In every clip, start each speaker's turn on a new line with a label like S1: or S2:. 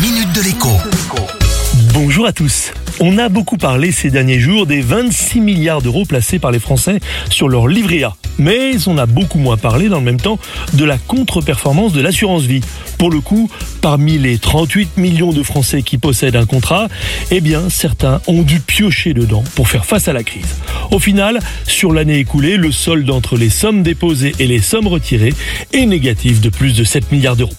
S1: minute de l'écho.
S2: Bonjour à tous. On a beaucoup parlé ces derniers jours des 26 milliards d'euros placés par les Français sur leur livret A. Mais on a beaucoup moins parlé dans le même temps de la contre-performance de l'assurance vie. Pour le coup, parmi les 38 millions de Français qui possèdent un contrat, eh bien certains ont dû piocher dedans pour faire face à la crise. Au final, sur l'année écoulée, le solde entre les sommes déposées et les sommes retirées est négatif de plus de 7 milliards d'euros.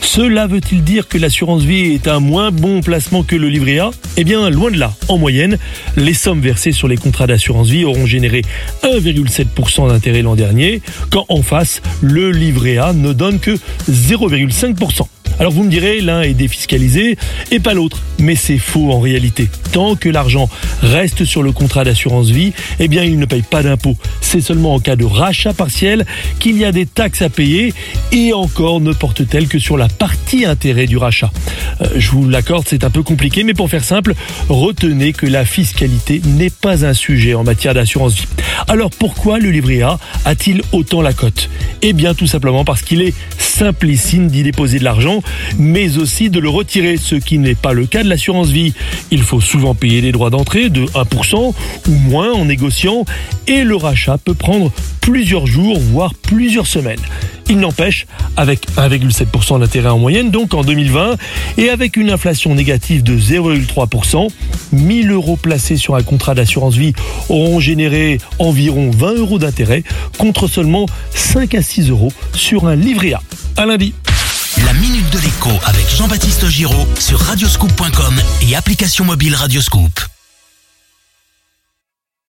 S2: Cela veut-il dire que l'assurance vie est un moins bon placement que le livret A? Eh bien, loin de là. En moyenne, les sommes versées sur les contrats d'assurance vie auront généré 1,7% d'intérêt l'an dernier, quand en face, le livret A ne donne que 0,5%. Alors vous me direz, l'un est défiscalisé et pas l'autre. Mais c'est faux en réalité. Tant que l'argent reste sur le contrat d'assurance vie, eh bien il ne paye pas d'impôt. C'est seulement en cas de rachat partiel qu'il y a des taxes à payer et encore ne porte-t-elle que sur la partie intérêt du rachat. Euh, je vous l'accorde, c'est un peu compliqué, mais pour faire simple, retenez que la fiscalité n'est pas un sujet en matière d'assurance vie. Alors pourquoi le livret A a-t-il autant la cote? Eh bien tout simplement parce qu'il est simplissime d'y déposer de l'argent, mais aussi de le retirer, ce qui n'est pas le cas de l'assurance vie. Il faut souvent payer des droits d'entrée de 1% ou moins en négociant, et le rachat peut prendre plusieurs jours, voire plusieurs semaines. Il n'empêche, avec 1,7% d'intérêt en moyenne, donc en 2020, et avec une inflation négative de 0,3%, 1000 euros placés sur un contrat d'assurance vie auront généré environ 20 euros d'intérêt, contre seulement 5 à 6 euros sur un livret A. À lundi.
S1: La minute de l'écho avec Jean-Baptiste Giraud sur radioscoop.com et application mobile Radioscoop.